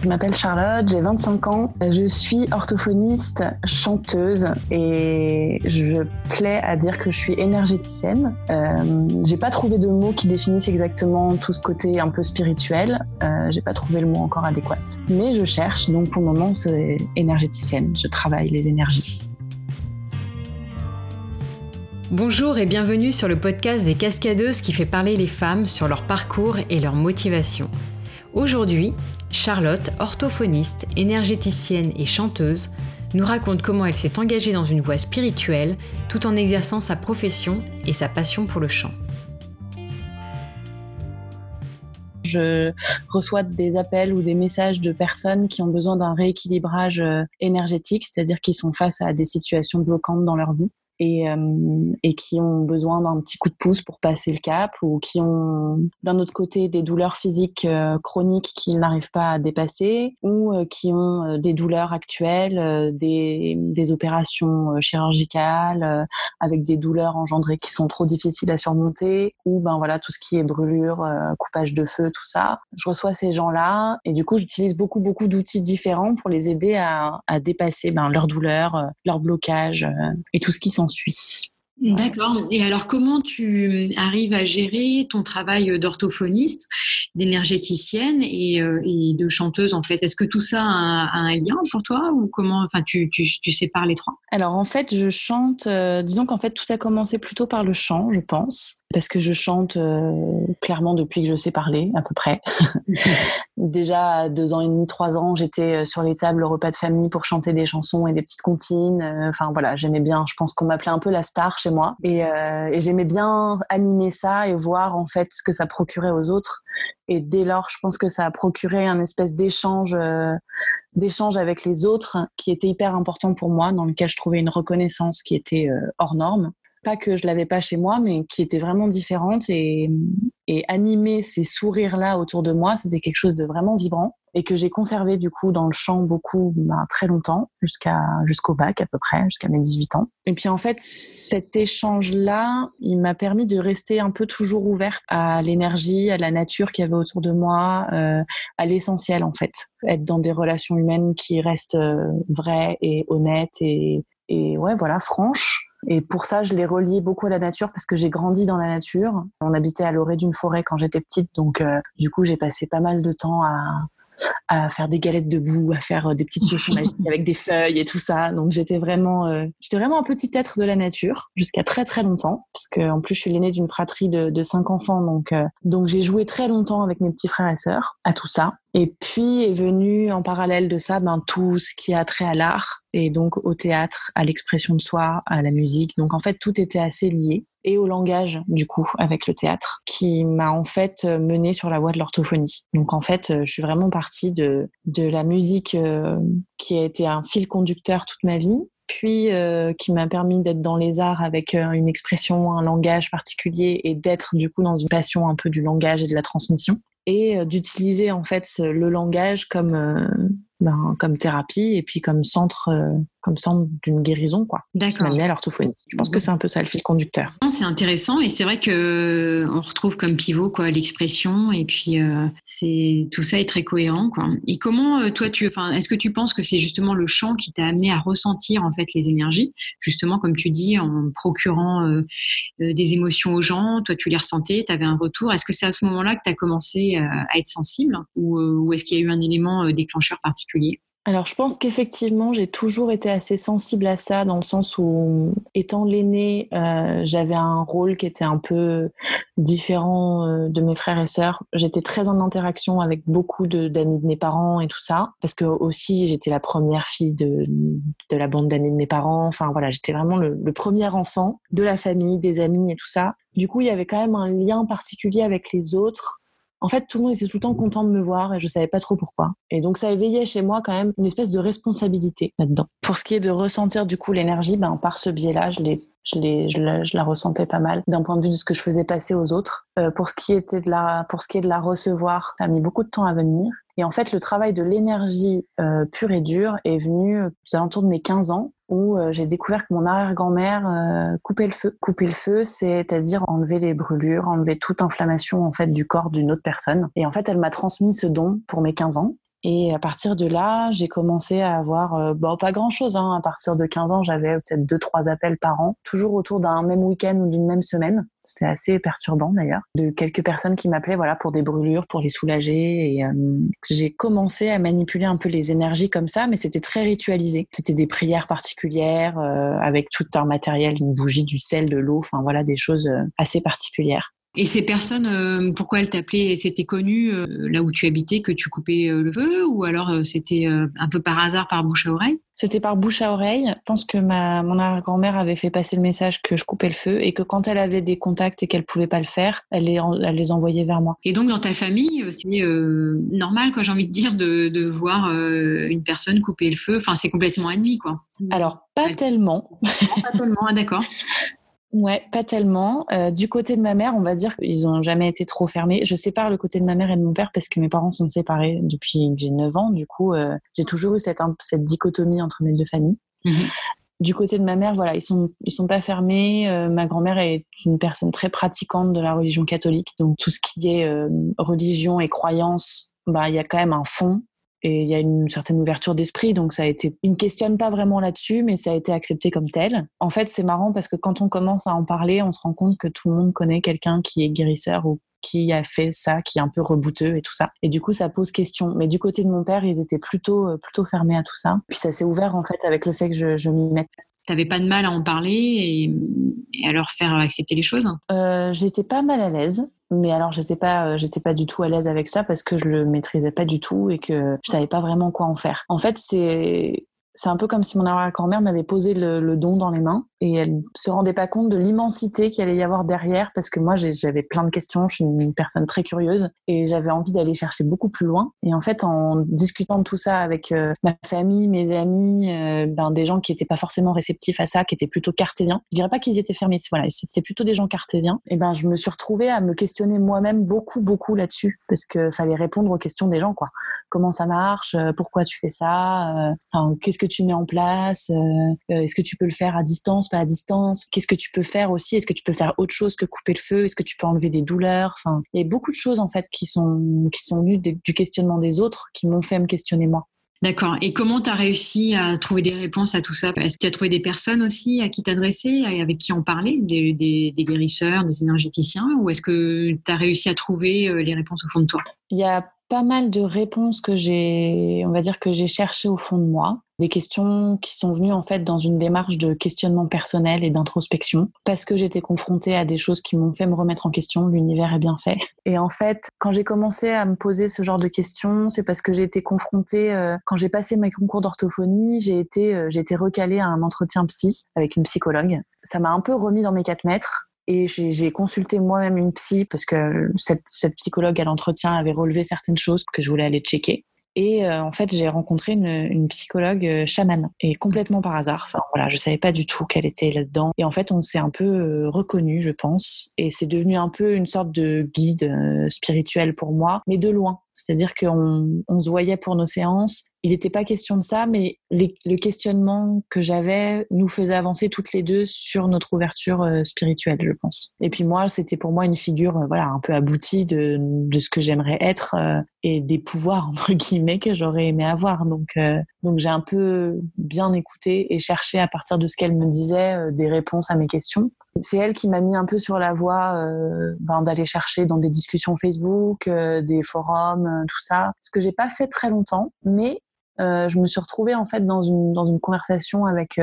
Je m'appelle Charlotte, j'ai 25 ans. Je suis orthophoniste, chanteuse et je plais à dire que je suis énergéticienne. Euh, j'ai pas trouvé de mots qui définissent exactement tout ce côté un peu spirituel. Euh, j'ai pas trouvé le mot encore adéquat. Mais je cherche, donc pour le moment, c'est énergéticienne. Je travaille les énergies. Bonjour et bienvenue sur le podcast des cascadeuses qui fait parler les femmes sur leur parcours et leur motivation. Aujourd'hui, Charlotte, orthophoniste, énergéticienne et chanteuse, nous raconte comment elle s'est engagée dans une voie spirituelle tout en exerçant sa profession et sa passion pour le chant. Je reçois des appels ou des messages de personnes qui ont besoin d'un rééquilibrage euh, énergétique, c'est-à-dire qui sont face à des situations bloquantes dans leur vie et, euh, et qui ont besoin d'un petit coup de pouce pour passer le cap ou qui ont d'un autre côté des douleurs physiques euh, chroniques qu'ils n'arrivent pas à dépasser ou euh, qui ont des douleurs actuelles, des, des opérations chirurgicales avec des douleurs engendrées qui sont trop difficiles à surmonter ou ben voilà tout ce qui est brûlure, coupage de feu, tout ça. Je reçois ces gens-là et du coup j'utilise beaucoup beaucoup d'outils différents pour les aider à, à dépasser ben, leurs douleurs, leurs blocages et tout ce qui s'en suisse. D'accord. Et alors, comment tu arrives à gérer ton travail d'orthophoniste, d'énergéticienne et, euh, de chanteuse en fait? Est-ce que tout ça a un, lien pour toi ou comment Enfin, tu, tu, tu, sépares les trois? Alors en fait, je chante. Euh, disons qu'en fait, tout a commencé plutôt par le chant, je pense, parce que je chante euh, clairement depuis que je sais parler à peu près. Déjà à deux ans et demi, trois ans, j'étais sur les tables repas de famille pour chanter des chansons et des petites comptines. Enfin voilà, j'aimais bien. Je pense qu'on m'appelait un peu la star moi. Euh, et, j'aimais bien animer ça et voir en fait ce que ça procurait aux autres. Et dès lors, je pense que ça a procuré un espèce d'échange, euh, d'échange avec les autres qui était hyper important pour moi, dans lequel je trouvais une reconnaissance qui était euh, hors norme que je l'avais pas chez moi, mais qui était vraiment différente et, et animer ces sourires-là autour de moi, c'était quelque chose de vraiment vibrant et que j'ai conservé du coup dans le chant beaucoup, ben, très longtemps, jusqu'à jusqu'au bac à peu près, jusqu'à mes 18 ans. Et puis en fait, cet échange-là, il m'a permis de rester un peu toujours ouverte à l'énergie, à la nature qu'il y avait autour de moi, euh, à l'essentiel en fait, être dans des relations humaines qui restent euh, vraies et honnêtes et ouais voilà franches et pour ça, je l'ai relié beaucoup à la nature parce que j'ai grandi dans la nature. On habitait à l'orée d'une forêt quand j'étais petite, donc euh, du coup, j'ai passé pas mal de temps à, à faire des galettes de boue, à faire euh, des petites potions magiques avec des feuilles et tout ça. Donc j'étais vraiment, euh, j'étais vraiment un petit être de la nature jusqu'à très très longtemps, parce que en plus je suis l'aînée d'une fratrie de, de, cinq enfants, donc euh, donc j'ai joué très longtemps avec mes petits frères et sœurs à tout ça. Et puis est venu en parallèle de ça, ben tout ce qui a trait à l'art et donc au théâtre, à l'expression de soi, à la musique. Donc en fait tout était assez lié et au langage du coup avec le théâtre qui m'a en fait mené sur la voie de l'orthophonie. Donc en fait, je suis vraiment partie de de la musique euh, qui a été un fil conducteur toute ma vie puis euh, qui m'a permis d'être dans les arts avec euh, une expression, un langage particulier et d'être du coup dans une passion un peu du langage et de la transmission et d'utiliser en fait le langage comme ben, comme thérapie et puis comme centre comme centre d'une guérison, quoi. D'accord. à l'orthophonie. Je pense que c'est un peu ça le fil conducteur. C'est intéressant et c'est vrai que euh, on retrouve comme pivot quoi l'expression et puis euh, c'est tout ça est très cohérent quoi. Et comment euh, toi tu, enfin, est-ce que tu penses que c'est justement le chant qui t'a amené à ressentir en fait les énergies, justement comme tu dis en procurant des émotions aux gens, toi tu les ressentais, tu avais un retour. Est-ce que c'est à ce moment-là que tu as commencé à être sensible ou, ou est-ce qu'il y a eu un élément déclencheur particulier? Alors, je pense qu'effectivement, j'ai toujours été assez sensible à ça, dans le sens où, étant l'aînée, euh, j'avais un rôle qui était un peu différent euh, de mes frères et sœurs. J'étais très en interaction avec beaucoup d'amis de, mes parents et tout ça, parce que aussi, j'étais la première fille de, de la bande d'amis de mes parents. Enfin, voilà, j'étais vraiment le, le premier enfant de la famille, des amis et tout ça. Du coup, il y avait quand même un lien particulier avec les autres en fait, tout le monde était tout le temps content de me voir et je savais pas trop pourquoi. Et donc, ça éveillait chez moi quand même une espèce de responsabilité là-dedans. Pour ce qui est de ressentir du coup l'énergie, ben, par ce biais-là, je la, ressentais pas mal d'un point de vue de ce que je faisais passer aux autres. Euh, pour ce qui était de la, pour ce qui est de la recevoir, ça a mis beaucoup de temps à venir. Et en fait, le travail de l'énergie euh, pure et dure est venu aux alentours de mes 15 ans, où euh, j'ai découvert que mon arrière-grand-mère euh, coupait le feu. Couper le feu, c'est-à-dire enlever les brûlures, enlever toute inflammation en fait du corps d'une autre personne. Et en fait, elle m'a transmis ce don pour mes 15 ans. Et à partir de là, j'ai commencé à avoir, euh, bon, pas grand-chose. Hein. À partir de 15 ans, j'avais peut-être deux, trois appels par an, toujours autour d'un même week-end ou d'une même semaine. C'était assez perturbant d'ailleurs, de quelques personnes qui m'appelaient voilà pour des brûlures, pour les soulager. Et euh, j'ai commencé à manipuler un peu les énergies comme ça, mais c'était très ritualisé. C'était des prières particulières euh, avec tout un matériel, une bougie, du sel, de l'eau, enfin voilà des choses assez particulières. Et ces personnes, euh, pourquoi elles t'appelaient? C'était connu euh, là où tu habitais que tu coupais euh, le feu ou alors c'était un peu par hasard, par bouche à oreille? C'était par bouche à oreille. Je pense que ma, mon arrière-grand-mère avait fait passer le message que je coupais le feu et que quand elle avait des contacts et qu'elle pouvait pas le faire, elle les, elle les envoyait vers moi. Et donc dans ta famille, c'est normal, quoi, j'ai envie de dire, de, de voir une personne couper le feu? Enfin, c'est complètement admis, quoi. Alors, pas tellement. pas tellement, ah, d'accord. Ouais, pas tellement. Euh, du côté de ma mère, on va dire qu'ils ont jamais été trop fermés. Je sépare le côté de ma mère et de mon père parce que mes parents sont séparés depuis que j'ai 9 ans. Du coup, euh, j'ai toujours eu cette, cette dichotomie entre mes deux familles. Mhm. Du côté de ma mère, voilà, ils sont ils sont pas fermés. Euh, ma grand-mère est une personne très pratiquante de la religion catholique, donc tout ce qui est religion et croyance, bah il y a quand même un fond et il y a une certaine ouverture d'esprit, donc ça a été. Ils ne questionnent pas vraiment là-dessus, mais ça a été accepté comme tel. En fait, c'est marrant parce que quand on commence à en parler, on se rend compte que tout le monde connaît quelqu'un qui est guérisseur ou qui a fait ça, qui est un peu rebouteux et tout ça. Et du coup, ça pose question. Mais du côté de mon père, ils étaient plutôt, euh, plutôt fermés à tout ça. Puis ça s'est ouvert en fait avec le fait que je, je m'y mette. T'avais pas de mal à en parler et, à leur faire accepter les choses? Euh, J'étais pas mal à l'aise. Mais alors, j'étais pas, euh, j'étais pas du tout à l'aise avec ça parce que je le maîtrisais pas du tout et que je savais pas vraiment quoi en faire. En fait, c'est, c'est un peu comme si mon arrière-grand-mère m'avait posé le, don dans les mains et elle se rendait pas compte de l'immensité qu'il allait y avoir derrière parce que moi j'avais plein de questions, je suis une personne très curieuse et j'avais envie d'aller chercher beaucoup plus loin et en fait en discutant de tout ça avec euh, ma famille, mes amis, euh, ben des gens qui étaient pas forcément réceptifs à ça, qui étaient plutôt cartésiens. Je dirais pas qu'ils étaient fermés, voilà, c'était plutôt des gens cartésiens. Et ben je me suis retrouvée à me questionner moi-même beaucoup beaucoup là-dessus parce que fallait répondre aux questions des gens quoi. Comment ça marche? Euh, Pourquoi tu fais ça? Qu'est-ce que tu mets en place? Est-ce que tu peux le faire à distance? Pas à distance. Qu'est-ce que tu peux faire aussi? Est-ce que tu peux faire autre chose que couper le feu? Est-ce que tu peux enlever des douleurs? Enfin, il y a beaucoup de choses en fait qui sont qui sont venues du questionnement des autres qui m'ont fait me questionner moi. D'accord. Et comment tu as réussi à trouver des réponses à tout ça? Est-ce que tu as trouvé des personnes aussi à qui t'adresser, avec qui en parler, des, des, guérisseurs, des énergéticiens? Ou est-ce que tu as réussi à trouver euh, les réponses au fond de toi? Il y a pas mal de réponses que j'ai, on va dire que j'ai cherchées au fond de moi, des questions qui sont venues en fait dans une démarche de questionnement personnel et d'introspection, parce que j'étais confrontée à des choses qui m'ont fait me remettre en question. L'univers est bien fait. Et en fait, quand j'ai commencé à me poser ce genre de questions, c'est parce que j'ai été confrontée euh, quand j'ai passé mes concours d'orthophonie, j'ai été, euh, j'ai été recalée à un entretien psy avec une psychologue. Ça m'a un peu remis dans mes quatre mètres et j'ai consulté moi-même une psy parce que cette, cette psychologue à l'entretien avait relevé certaines choses que je voulais aller checker. Et euh, en fait, j'ai rencontré une, une, psychologue euh, chamane et complètement par hasard. Enfin voilà, je savais pas du tout qu'elle était là-dedans. Et en fait, on s'est un peu euh, reconnu, je pense, et c'est devenu un peu une sorte de guide spirituel pour moi, mais de loin. C'est-à-dire qu'on on se voyait pour nos séances. Il n'était pas question de ça, mais le questionnement que j'avais nous faisait avancer toutes les deux sur notre ouverture euh, spirituelle, je pense. Et puis moi, c'était pour moi une figure, euh, voilà, un peu aboutie de, ce que j'aimerais être euh, et des pouvoirs entre guillemets que j'aurais aimé avoir. Donc, donc j'ai un peu bien écouté et cherché à partir de ce qu'elle me disait des réponses à mes questions c'est elle qui m'a mis un peu sur la voie euh, ben, d'aller chercher dans des discussions Facebook, euh, des forums, euh, tout ça. Ce que j'ai pas fait très longtemps, mais je me suis retrouvée en fait dans une dans une conversation avec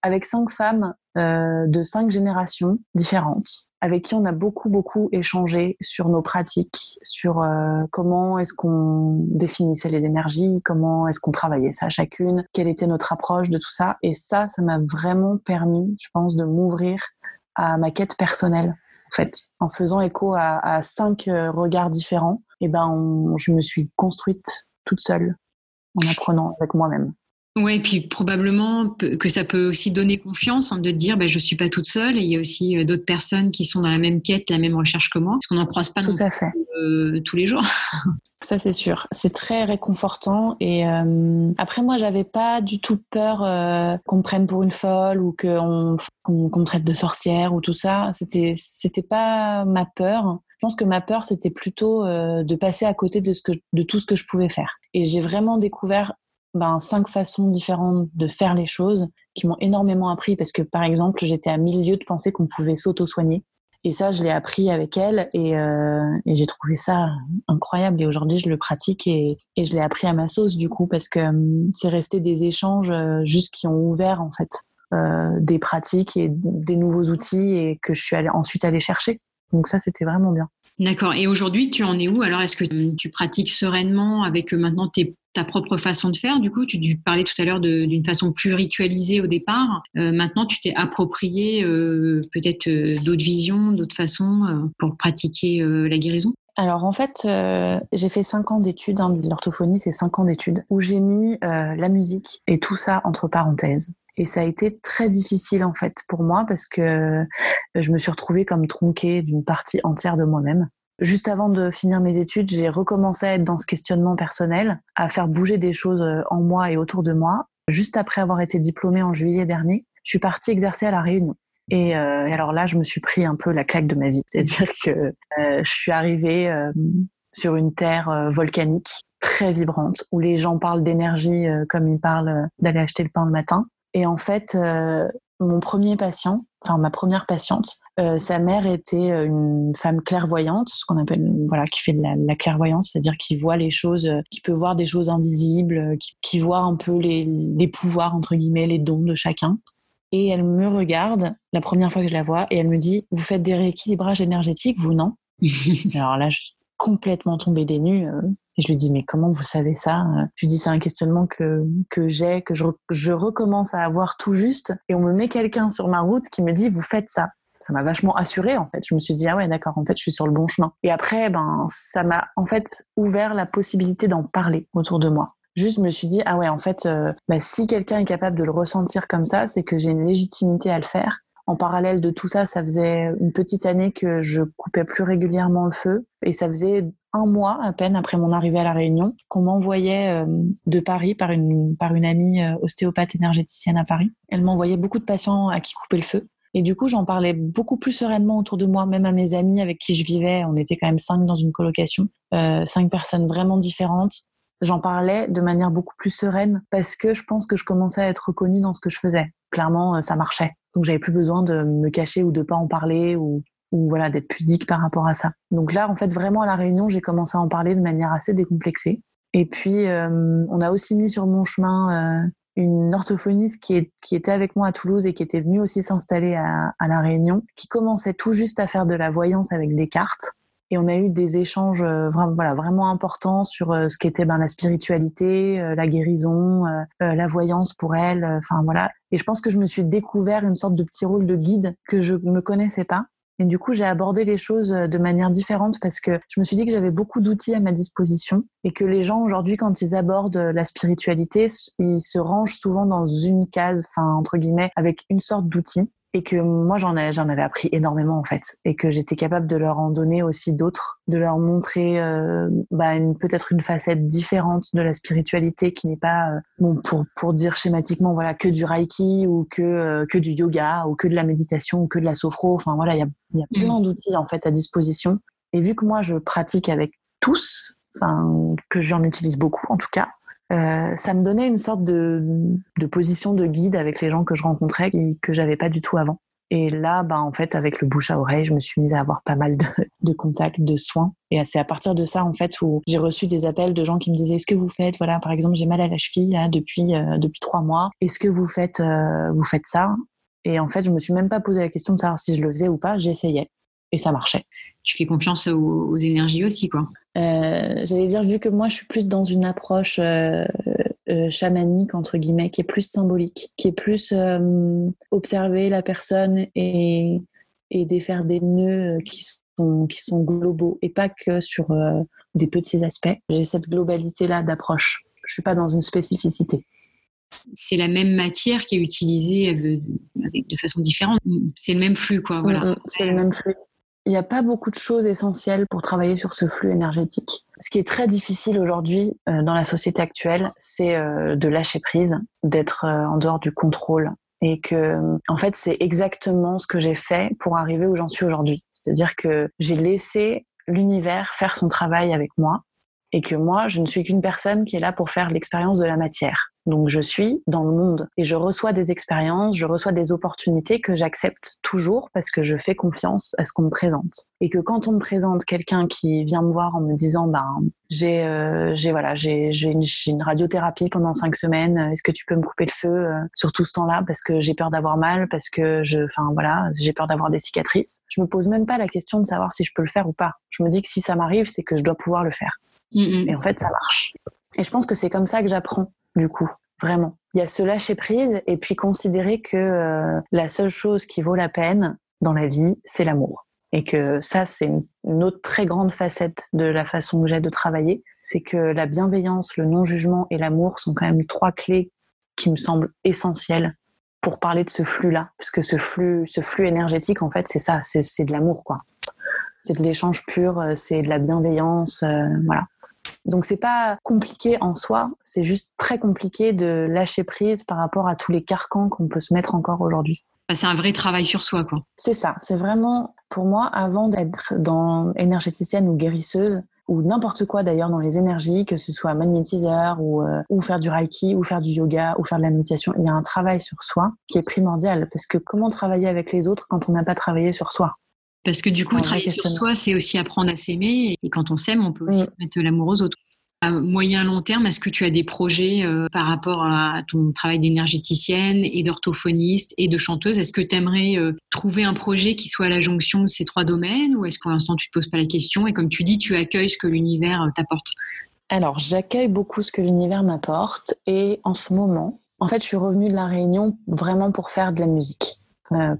avec cinq femmes de cinq générations différentes, avec qui on a beaucoup beaucoup échangé sur nos pratiques, sur comment est-ce qu'on définissait les énergies, comment est-ce qu'on travaillait ça chacune, quelle était notre approche de tout ça. Et ça, ça m'a vraiment permis, je pense, de m'ouvrir à ma quête personnelle. En fait, en faisant écho à, cinq euh, regards différents, et eh ben, je me suis construite toute seule en apprenant avec moi-même. Oui, et puis probablement que ça peut aussi donner confiance en de dire bah, je ne suis pas toute seule et il y a aussi euh, d'autres personnes qui sont dans la même quête, la même recherche que moi, parce qu'on n'en croise pas Tout à fait. Euh, tous les jours. Ça c'est sûr, c'est très réconfortant et euh, après moi j'avais pas du tout peur qu'on me prenne pour une folle ou qu'on me traite de sorcière ou tout ça. C'était c'était pas ma peur pense que ma peur, c'était plutôt de passer à côté de, ce que, de tout ce que je pouvais faire. Et j'ai vraiment découvert ben, cinq façons différentes de faire les choses qui m'ont énormément appris parce que, par exemple, j'étais à mille lieues de penser qu'on pouvait s'auto-soigner. Et ça, je l'ai appris avec elle et, euh, j'ai trouvé ça incroyable. Et aujourd'hui, je le pratique et, je l'ai appris à ma sauce du coup parce que hum, c'est resté des échanges euh, juste qui ont ouvert en fait euh, des pratiques et des nouveaux outils et que je suis ensuite allée chercher. Donc ça, c'était vraiment bien. D'accord. Et aujourd'hui, tu en es où? Alors, est-ce que tu pratiques sereinement avec maintenant tes ta propre façon de faire. Du coup, tu parlais tout à l'heure d'une façon plus ritualisée au départ. Euh, maintenant, tu t'es approprié euh, peut-être euh, d'autres visions, d'autres façons pour pratiquer la guérison? Alors en fait, j'ai fait cinq ans d'études, hein, l'orthophonie c'est cinq ans d'études, où j'ai mis la musique et tout ça entre parenthèses. Et ça a été très difficile en fait pour moi parce que je me suis retrouvée comme tronquée d'une partie entière de moi-même. Juste avant de finir mes études, j'ai recommencé à être dans ce questionnement personnel, à faire bouger des choses euh, en moi et autour de moi. Juste après avoir été diplômée en juillet dernier, je suis partie exercer à La Réunion. Et, euh, alors là, je me suis pris un peu la claque de ma vie. C'est-à-dire que euh, je suis arrivée sur une terre volcanique très vibrante, où les gens parlent d'énergie comme ils parlent d'aller acheter le pain le matin. Et en fait, mon premier patient, enfin ma première patiente, euh, sa mère était euh, une femme clairvoyante, ce qu'on appelle voilà, qui fait de la, clairvoyance, c'est-à-dire qui voit les choses, euh, qui peut voir des choses invisibles, qui, voit un peu les, les, pouvoirs entre guillemets, les dons de chacun. Et elle me regarde la première fois que je la vois et elle me dit "Vous faites des rééquilibrages énergétiques, vous non? Alors là, je suis complètement tombée des nues. Et je lui dis, mais comment vous savez ça Je lui dis, c'est un questionnement que, que j'ai, que je, je recommence à avoir tout juste. Et on me met quelqu'un sur ma route qui me dit, vous faites ça ça m'a vachement assurée en fait. Je me suis dit ah ouais d'accord en fait je suis sur le bon chemin. Et après ben ça m'a en fait ouvert la possibilité d'en parler autour de moi. Juste je me suis dit ah ouais en fait euh, bah, si quelqu'un est capable de le ressentir comme ça c'est que j'ai une légitimité à le faire. En parallèle de tout ça, ça faisait une petite année que je coupais plus régulièrement le feu et ça faisait un mois à peine après mon arrivée à la Réunion qu'on m'envoyait euh, de Paris par une par une amie euh, ostéopathe énergéticienne à Paris. Elle m'envoyait beaucoup de patients à qui couper le feu. Et du coup, j'en parlais beaucoup plus sereinement autour de moi, même à mes amis avec qui je vivais. On était quand même cinq dans une colocation, euh, cinq personnes vraiment différentes. J'en parlais de manière beaucoup plus sereine parce que je pense que je commençais à être reconnue dans ce que je faisais. Clairement, ça marchait. Donc, j'avais plus besoin de me cacher ou de pas en parler ou, ou voilà d'être pudique par rapport à ça. Donc là, en fait, vraiment à la réunion, j'ai commencé à en parler de manière assez décomplexée. Et puis, euh, on a aussi mis sur mon chemin euh, une orthophoniste qui, était avec moi à Toulouse et qui était venue aussi s'installer à, La Réunion, qui commençait tout juste à faire de la voyance avec des cartes. Et on a eu des échanges euh, vraiment, voilà, vraiment importants sur ce qu'était ben, la spiritualité, la guérison, la voyance pour elle. Enfin voilà. Et je pense que je me suis découvert une sorte de petit rôle de guide que je ne me connaissais pas et du coup, j'ai abordé les choses euh, de manière différente parce que je me suis dit que j'avais beaucoup d'outils à ma disposition et que les gens aujourd'hui, quand ils abordent la spiritualité, ils se rangent souvent dans une case, enfin entre guillemets, avec une sorte d'outil et que moi j'en j'en avais appris énormément en fait et que j'étais capable de leur en donner aussi d'autres de leur montrer euh, bah, peut-être une facette différente de la spiritualité qui n'est pas euh, bon pour pour dire schématiquement voilà que du reiki ou que euh, que du yoga ou que de la méditation ou que de la sophro enfin voilà il y a y a mm. plein d'outils en fait à disposition et vu que moi je pratique avec tous enfin que j'en utilise beaucoup en tout cas euh, ça me donnait une sorte de, de, position de guide avec les gens que je rencontrais et que j'avais pas du tout avant. Et là, bah, en fait, avec le bouche à oreille, je me suis mise à avoir pas mal de, de contacts, de soins. Et c'est à partir de ça, en fait, où j'ai reçu des appels de gens qui me disaient Est-ce que vous faites, voilà, par exemple, j'ai mal à la cheville là, depuis, euh, depuis trois mois. Est-ce que vous faites, euh, vous faites ça? Et en fait, je me suis même pas posé la question de savoir si je le faisais ou pas. J'essayais. Et ça marchait. Tu fais confiance aux, aux énergies aussi, quoi. Euh, j'allais dire, vu que moi je suis plus dans une approche euh, euh, chamanique, entre guillemets, qui est plus symbolique, qui est plus observer la personne et, et défaire des nœuds qui sont, qui sont globaux et pas que sur des petits aspects. J'ai cette globalité-là d'approche. Je suis pas dans une spécificité c'est la même matière qui est utilisée de façon différente. C'est le même flux, quoi. Voilà. Mm, mm, c'est le même flux. Il n'y a pas beaucoup de choses essentielles pour travailler sur ce flux énergétique. Ce qui est très difficile aujourd'hui euh, dans la société actuelle, c'est euh, de lâcher prise, d'être euh, en dehors du contrôle. Et que, en fait, c'est exactement ce que j'ai fait pour arriver où j'en suis aujourd'hui. C'est-à-dire que j'ai laissé l'univers faire son travail avec moi et que moi, je ne suis qu'une personne qui est là pour faire l'expérience de la matière. Donc je suis dans le monde et je reçois des expériences, je reçois des opportunités que j'accepte toujours parce que je fais confiance à ce qu'on me présente. Et que quand on me présente quelqu'un qui vient me voir en me disant ben j'ai euh, j'ai voilà j'ai une, une, radiothérapie pendant cinq semaines, est-ce que tu peux me couper le feu euh, sur tout ce temps-là parce que j'ai peur d'avoir mal, parce que je enfin voilà j'ai peur d'avoir des cicatrices? Je me pose même pas la question de savoir si je peux le faire ou pas. Je me dis que si ça m'arrive c'est que je dois pouvoir le faire. Et en fait ça marche. Et je pense que c'est comme ça que j'apprends du coup, vraiment. Il y a ce lâcher prise et puis considérer que euh, la seule chose qui vaut la peine dans la vie, c'est l'amour. Et que ça, c'est une autre très grande facette de la façon que j'ai de travailler, c'est que la bienveillance, le non-jugement et l'amour sont quand même trois clés qui me semblent essentielles pour parler de ce flux-là. Parce que ce flux, ce flux énergétique, en fait, c'est ça, c'est de l'amour, quoi. C'est de l'échange pur, euh, c'est de la bienveillance, euh, voilà. Donc c'est pas compliqué en soi, c'est juste très compliqué de lâcher prise par rapport à tous les carcans qu'on peut se mettre encore aujourd'hui. Bah, c'est un vrai travail sur soi, quoi. C'est ça. C'est vraiment, pour moi, avant d'être dans énergéticienne ou guérisseuse, ou n'importe quoi d'ailleurs dans les énergies, que ce soit magnétiseur ou, euh, ou faire du reiki ou faire du yoga ou faire de la méditation, il y a un travail sur soi qui est primordial parce que comment travailler avec les autres quand on n'a pas travaillé sur soi? Parce que du coup, travailler sur soi, c'est aussi apprendre à s'aimer. Et quand on s'aime, on peut aussi mettre l'amour aux autres. À moyen long terme, est-ce que tu as des projets euh, par rapport à ton travail d'énergéticienne et d'orthophoniste et de chanteuse? Est-ce que tu aimerais euh, trouver un projet qui soit à la jonction de ces trois domaines ou est-ce pour l'instant tu te poses pas la question et comme tu dis, tu accueilles ce que l'univers euh, t'apporte? Alors, j'accueille beaucoup ce que l'univers m'apporte et en ce moment, en fait, je suis revenue de la Réunion vraiment pour faire de la musique,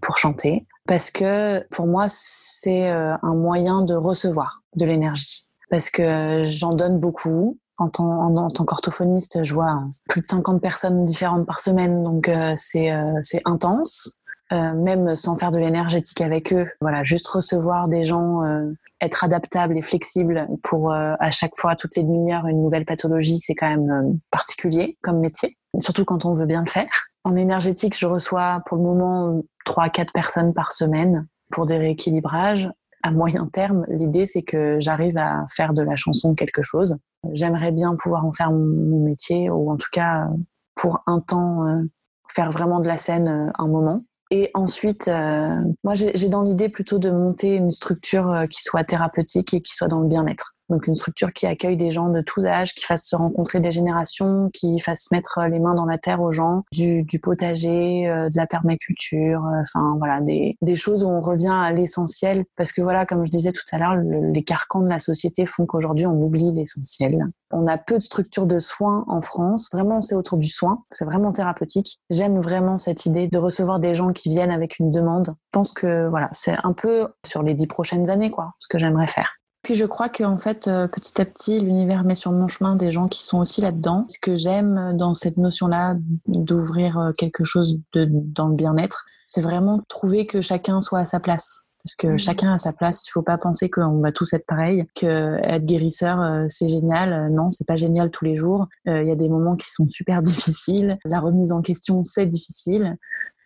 pour chanter parce que pour moi, c'est euh, un moyen de recevoir de l'énergie. Parce que j'en donne beaucoup. En tant, en, tant qu'orthophoniste, je vois plus de 50 personnes différentes par semaine, donc euh, c'est euh, c'est intense. même sans faire de l'énergétique avec eux, voilà, juste recevoir des gens, être adaptable et flexible pour à chaque fois, toutes les demi-heures, une nouvelle pathologie, c'est quand même particulier comme métier, surtout quand on veut bien le faire. En énergétique, je reçois pour le moment 3 quatre personnes par semaine pour des rééquilibrages. À moyen terme, l'idée c'est que j'arrive à faire de la chanson quelque chose. J'aimerais bien pouvoir en faire mon métier ou en tout cas pour un temps euh, faire vraiment de la scène euh, un moment. Et ensuite, euh, moi j'ai dans l'idée plutôt de monter une structure qui soit thérapeutique et qui soit dans le bien-être. Donc une structure qui accueille des gens de tous âges, qui fasse se rencontrer des générations, qui fasse mettre les mains dans la terre aux gens, du, du potager, euh, de la permaculture, euh, enfin voilà, des, des, choses où on revient à l'essentiel. Parce que voilà, comme je disais tout à l'heure, les carcans de la société font qu'aujourd'hui on oublie l'essentiel. On a peu de structures de soins en France. Vraiment, c'est autour du soin. C'est vraiment thérapeutique. J'aime vraiment cette idée de recevoir des gens qui viennent avec une demande. Je pense que voilà, c'est un peu sur les dix prochaines années, quoi, ce que j'aimerais faire. Puis je crois qu'en fait, euh, petit à petit, l'univers met sur mon chemin des gens qui sont aussi là-dedans. Ce que j'aime dans cette notion-là d'ouvrir euh, quelque chose de, dans le bien-être, c'est vraiment trouver que chacun soit à sa place. Parce que mmh. chacun a sa place. Il faut pas penser qu'on va tous être pareil, que être guérisseur euh, c'est génial. Non, c'est pas génial tous les jours. Il y a des moments qui sont super difficiles. La remise en question c'est difficile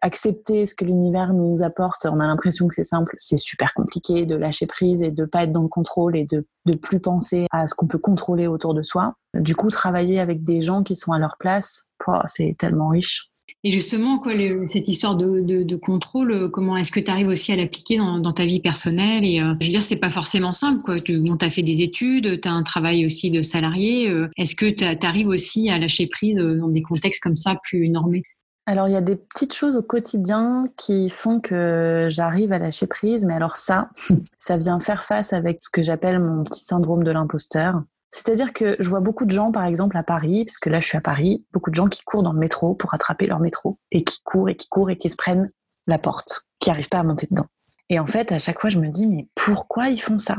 accepter ce que l'univers nous apporte, on a l'impression que c'est simple, c'est super compliqué de lâcher prise et de pas être dans le contrôle et de de plus penser à ce qu'on peut contrôler autour de soi. Du coup, travailler avec des gens qui sont à leur place, c'est tellement riche. Et justement, quoi, cette histoire de, de, contrôle, euh, comment est-ce que tu arrives aussi à l'appliquer dans, dans, ta vie personnelle Et euh, je veux dire, c'est pas forcément simple. Quoi. Tu as fait des études, tu as un travail aussi de salarié. Euh, est-ce que tu arrives aussi à lâcher prise dans des contextes comme ça plus normés? Alors, il y a des petites choses au quotidien qui font que j'arrive à lâcher prise, mais alors ça, ça vient faire face avec ce que j'appelle mon petit syndrome de l'imposteur. C'est-à-dire que je vois beaucoup de gens, par exemple, à Paris, parce que là, je suis à Paris, beaucoup de gens qui courent dans le métro pour attraper leur métro, et qui courent et qui courent et qui se prennent la porte, qui n'arrivent pas à monter dedans. Et en fait, à chaque fois, je me dis, mais pourquoi ils font ça?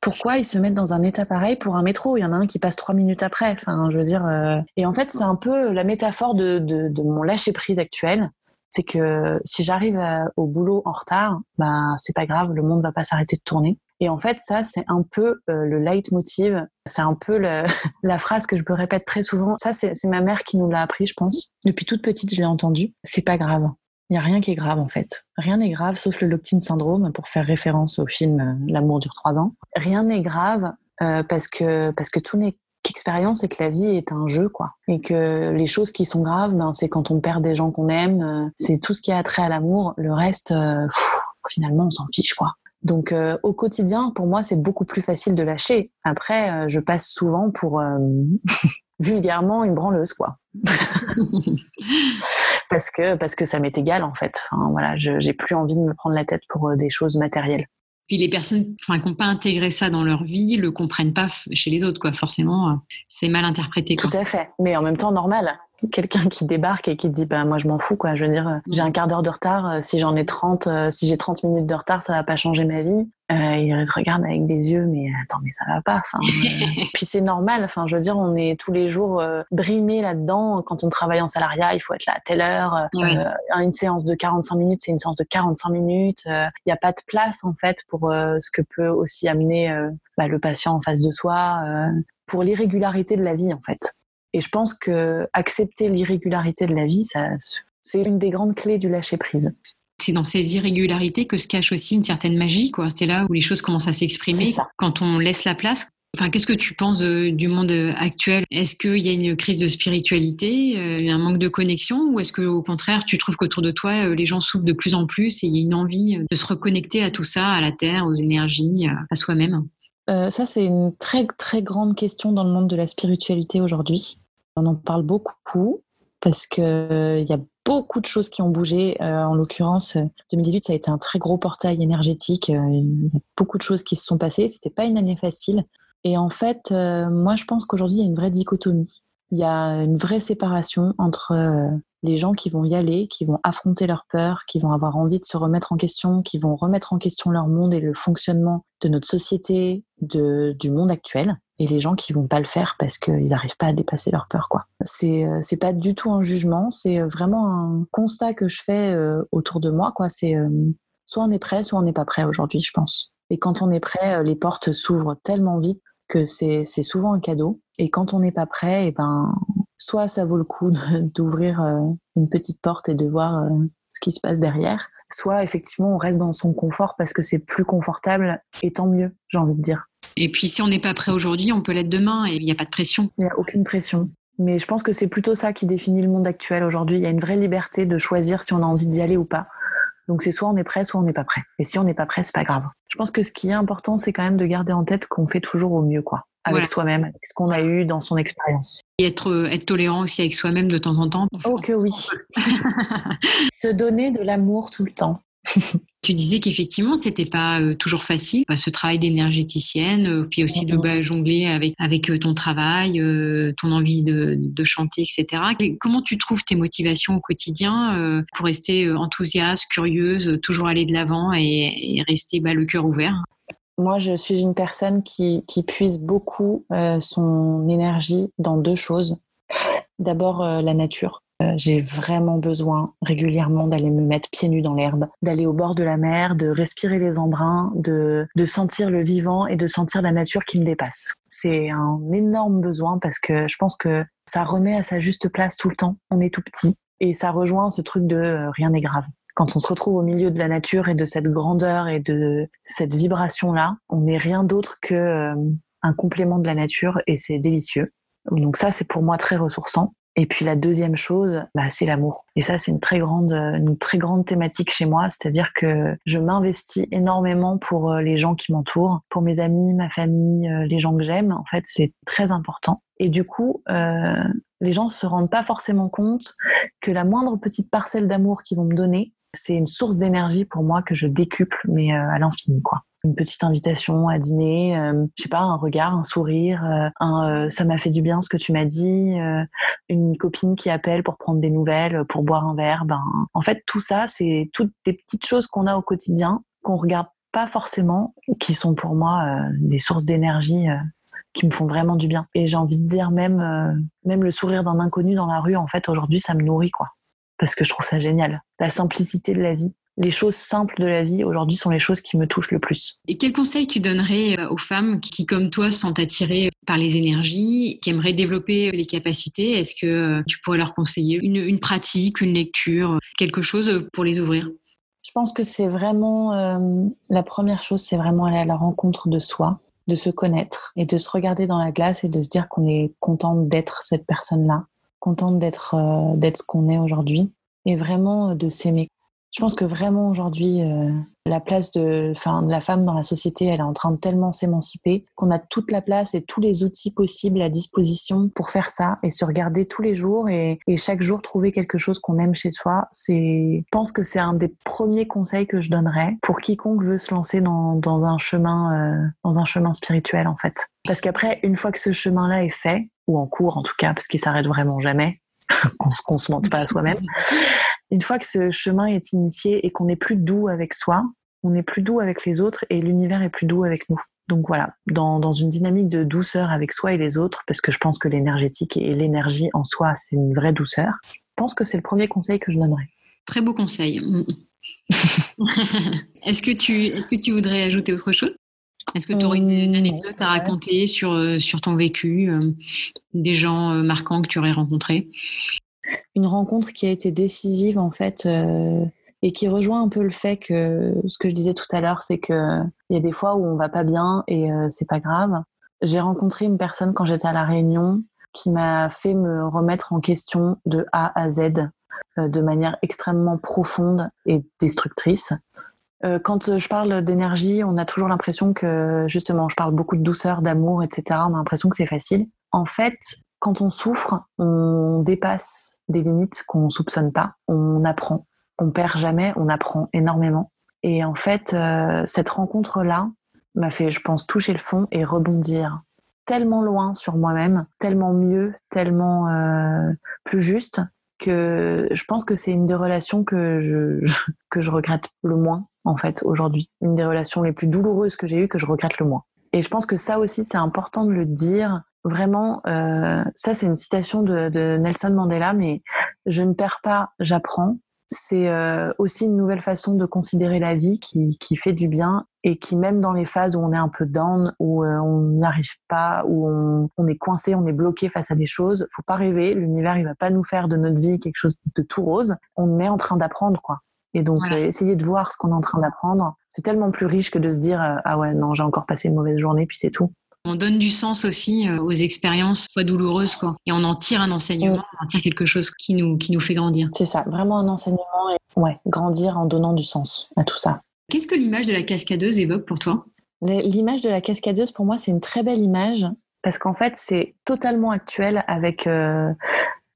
Pourquoi ils se mettent dans un état pareil pour un métro? Il y en a un qui passe trois minutes après. Enfin, je veux dire. Euh, et en fait, c'est un peu la métaphore de, mon lâcher prise actuel. C'est que si j'arrive au boulot en retard, ben c'est pas grave, le monde va pas s'arrêter de tourner. Et en fait, ça, c'est un peu euh, le leitmotiv. C'est un peu la phrase que je me répète très souvent. Ça, c'est ma mère qui nous l'a appris, je pense. Depuis toute petite, je l'ai entendu. C'est pas grave Il n'y a rien qui est grave en fait. Rien n'est grave sauf le Lockton syndrome pour faire référence au film euh, L'amour dure trois ans. Rien n'est grave euh, parce que parce que tout n'est qu'expérience et que la vie est un jeu quoi. Et que les choses qui sont graves, ben, c'est quand on perd des gens qu'on aime. Euh, c'est tout ce qui a trait à l'amour. Le reste, finalement, on s'en fiche quoi. Donc au quotidien, pour moi, c'est beaucoup plus facile de lâcher. Après, je passe souvent pour vulgairement une branleuse quoi. parce que parce que ça m'est égal en fait. Enfin, voilà, j'ai plus envie de me prendre la tête pour euh, des choses matérielles. Puis les personnes enfin, qui n'ont pas intégré ça dans leur vie le comprennent pas chez les autres, quoi. Forcément, euh, c'est mal interprété. Tout à fait, mais en même temps normal quelqu'un qui débarque et qui dit bah moi je m'en fous quoi je veux dire euh, j'ai un quart d'heure de retard si j'en ai 30 si j'ai 30 minutes de retard ça va pas changer ma vie euh, il te regarde avec des yeux, mais attends, mais ça va pas. Enfin, euh, puis c'est normal. Enfin, je veux dire, on est tous les jours euh, brimés là-dedans. Quand on travaille en salariat, il faut être là à telle heure. une séance de 45 minutes, c'est une séance de 45 minutes. Il n'y a pas de place en fait pour ce que peut aussi amener bah, le patient en face de soi, pour l'irrégularité de la vie en fait. Et je pense que accepter l'irrégularité de la vie, ça, c'est une des grandes clés du lâcher prise c'est dans ces irrégularités que se cache aussi une certaine magie. Quoi. C'est là où les choses commencent à s'exprimer quand on laisse la place. Enfin, qu'est-ce que tu penses euh, du monde euh, actuel? Est-ce qu'il y a une crise de spiritualité, euh, un manque de connexion, ou est-ce que au contraire, tu trouves qu'autour de toi, les gens souffrent de plus en plus et il y a une envie de se reconnecter à tout ça, à la terre, aux énergies, à soi-même? Ça, c'est une très très grande question dans le monde de la spiritualité aujourd'hui. On en parle beaucoup parce qu'il y a beaucoup de choses qui ont bougé. Euh, en l'occurrence, 2018, euh, ça a été un très gros portail énergétique. Euh, il y a beaucoup de choses qui se sont passées. C'était pas une année facile. Et en fait, moi, je pense qu'aujourd'hui, il y a une vraie dichotomie. Il y a une vraie séparation entre les gens qui vont y aller, qui vont affronter leur peur, qui vont avoir envie de se remettre en question, qui vont remettre en question leur monde et le fonctionnement de notre société, de, du monde actuel, et les gens qui vont pas le faire parce qu'ils n'arrivent pas à dépasser leur peur. quoi. C'est euh, c'est pas du tout un jugement, c'est euh, vraiment un constat que je fais euh, autour de moi. quoi. C'est soit on est prêt, soit on n'est pas prêt aujourd'hui, je pense. Et quand on est prêt, les portes s'ouvrent tellement vite que c'est souvent un cadeau. Et quand on n'est pas prêt, et eh ben soit ça vaut le coup d'ouvrir une petite porte et de voir ce qui se passe derrière, soit effectivement on reste dans son confort parce que c'est plus confortable et tant mieux, j'ai envie de dire. Et puis si on n'est pas prêt aujourd'hui, on peut l'être demain et il n'y a pas de pression. Il n'y a aucune pression. Mais je pense que c'est plutôt ça qui définit le monde actuel aujourd'hui. Il y a une vraie liberté de choisir si on a envie d'y aller ou pas. Donc c'est soit on est prêt, soit on n'est pas prêt. Et si on n'est pas prêt, c'est pas grave. Je pense que ce qui est important, c'est quand même de garder en tête qu'on fait toujours au mieux, quoi. Avec soi-même, avec ce qu'on a eu dans son expérience. Et être, être tolérant aussi avec soi-même de temps en temps. Oh que oui. se donner de l'amour tout le temps. tu disais qu'effectivement, c'était pas euh, toujours facile, ce travail d'énergéticienne, euh, puis aussi de bah, jongler avec, avec euh, ton travail, ton envie de, chanter, etc. comment tu trouves tes motivations au quotidien pour rester enthousiaste, curieuse, toujours aller de l'avant et, rester bah, le cœur ouvert? Moi, je suis une personne qui, qui puise beaucoup son énergie dans deux choses. D'abord, la nature. Euh, j'ai vraiment besoin régulièrement d'aller me mettre pieds nus dans l'herbe, d'aller au bord de la mer, de respirer les embruns, de, de sentir le vivant et de sentir la nature qui me dépasse. C'est un énorme besoin parce que je pense que ça remet à sa juste place tout le temps. On est tout petit et ça rejoint ce truc de euh, rien n'est grave. Quand on se retrouve au milieu de la nature et de cette grandeur et de cette vibration-là, on n'est rien d'autre que euh, un complément de la nature et c'est délicieux. Donc ça, c'est pour moi très ressourçant. Et puis la deuxième chose, bah, c'est l'amour. Et ça, c'est une très grande, une très grande thématique chez moi. C'est-à-dire que je m'investis énormément pour euh, les gens qui m'entourent, pour mes amis, ma famille, euh, les gens que j'aime. En fait, c'est très important. Et du coup, les gens se rendent pas forcément compte que la moindre petite parcelle d'amour qu'ils vont me donner, c'est une source d'énergie pour moi que je décuple, mais à l'infini, quoi une petite invitation à dîner, euh, je sais pas, un regard, un sourire, euh, un euh, ça m'a fait du bien ce que tu m'as dit, une copine qui appelle pour prendre des nouvelles, pour boire un verre. Ben, en fait, tout ça, c'est toutes des petites choses qu'on a au quotidien qu'on regarde pas forcément, qui sont pour moi des sources d'énergie qui me font vraiment du bien. Et j'ai envie de dire même, même le sourire d'un inconnu dans la rue, en fait, aujourd'hui, ça me nourrit, quoi. Parce que je trouve ça génial. La simplicité de la vie les choses simples de la vie aujourd'hui sont les choses qui me touchent le plus. Et quel conseil tu donnerais euh, aux femmes qui, comme toi, sentent attirées par les énergies, qui aimeraient développer les capacités? Est-ce que euh, tu pourrais leur conseiller une, pratique, une lecture, quelque chose pour les ouvrir? Je pense que c'est vraiment euh, la première chose, c'est vraiment aller à la rencontre de soi, de se connaître et de se regarder dans la glace et de se dire qu'on est contente d'être cette personne-là, contente d'être d'être ce qu'on est aujourd'hui et vraiment de s'aimer je pense que vraiment aujourd'hui, euh, la place de, de la femme dans la société, elle est en train de tellement s'émanciper qu'on a toute la place et tous les outils possibles à disposition pour faire ça et se regarder tous les jours et, chaque jour trouver quelque chose qu'on aime chez soi. Je pense que c'est un des premiers conseils que je donnerais pour quiconque veut se lancer dans, un chemin, euh, dans un chemin spirituel en fait. Parce qu'après, une fois que ce chemin-là est fait, ou en cours en tout cas, parce qu'il s'arrête vraiment jamais, qu'on se mente pas à soi-même une fois que ce chemin est initié et qu'on est plus doux avec soi, on est plus doux avec les autres et l'univers est plus doux avec nous. Donc voilà, dans, une dynamique de douceur avec soi et les autres, parce que je pense que l'énergétique et l'énergie en soi, c'est une vraie douceur, je pense que c'est le premier conseil que je donnerais. Très beau conseil. est-ce que, tu, est que tu voudrais ajouter autre chose? Est-ce que tu aurais une, anecdote à raconter sur, euh, sur ton vécu, euh, des gens euh, marquants que tu aurais rencontrés? Une rencontre qui a été décisive en fait euh, et qui rejoint un peu le fait que ce que je disais tout à l'heure, c'est que il y a des fois où on va pas bien et euh, c'est pas grave. J'ai rencontré une personne quand j'étais à la Réunion qui m'a fait me remettre en question de A à Z euh, de manière extrêmement profonde et destructrice. Quand je parle d'énergie, on a toujours l'impression que justement, je parle beaucoup de douceur, d'amour, etc. On a l'impression que c'est facile. En fait, quand on souffre, on dépasse des limites qu'on soupçonne pas. On apprend. On perd jamais, on apprend énormément. Et en fait, euh, cette rencontre-là m'a fait, je pense, toucher le fond et rebondir tellement loin sur moi-même, tellement mieux, tellement euh, plus juste que je pense que c'est une des relations que je, que je regrette le moins en fait aujourd'hui. Une des relations les plus douloureuses que j'ai eues que je regrette le moins. Et je pense que ça aussi c'est important de le dire Vraiment, euh, ça c'est une citation de, Nelson Mandela, mais je ne perds pas, j'apprends. C'est euh, aussi une nouvelle façon de considérer la vie qui, qui, fait du bien et qui même dans les phases où on est un peu down, où euh, on n'y arrive pas, où on, on, est coincé, on est bloqué face à des choses, faut pas rêver. L'univers il va pas nous faire de notre vie quelque chose de tout rose. On est en train d'apprendre quoi. Et donc, essayer de voir ce qu'on est en train d'apprendre, c'est tellement plus riche que de se dire ah ouais non j'ai encore passé une mauvaise journée puis c'est tout. On donne du sens aussi euh, aux expériences, soit douloureuses, quoi. Et on en tire un enseignement, mm. on en tire quelque chose qui nous, qui nous fait grandir. C'est ça, vraiment un enseignement et ouais, grandir en donnant du sens à tout ça. Qu'est-ce que l'image de la cascadeuse évoque pour toi? L'image de la cascadeuse, pour moi, c'est une très belle image parce qu'en fait, c'est totalement actuel avec euh,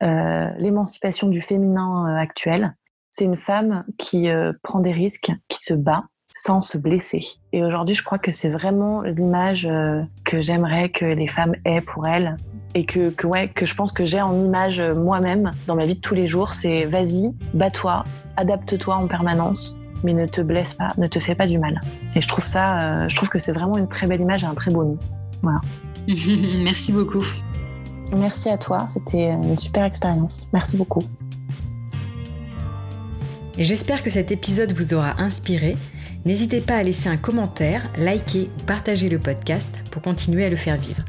euh, l'émancipation du féminin actuel. C'est une femme qui prend des risques, qui se bat, sans se blesser. Et aujourd'hui, je crois que c'est vraiment l'image euh, que j'aimerais que les femmes aient pour elles et que, que, ouais, que je pense que j'ai en image euh, moi-même dans ma vie de tous les jours. C'est vas-y, bats-toi, adapte-toi en permanence, mais ne te blesse pas, ne te fais pas du mal. Et je trouve ça, euh, je trouve que c'est vraiment une très belle image et un très beau nom. Voilà. Merci beaucoup. Merci à toi, c'était une super expérience. Merci beaucoup. Et j'espère que cet épisode vous aura inspiré N'hésitez pas à laisser un commentaire, liker ou partager le podcast pour continuer à le faire vivre.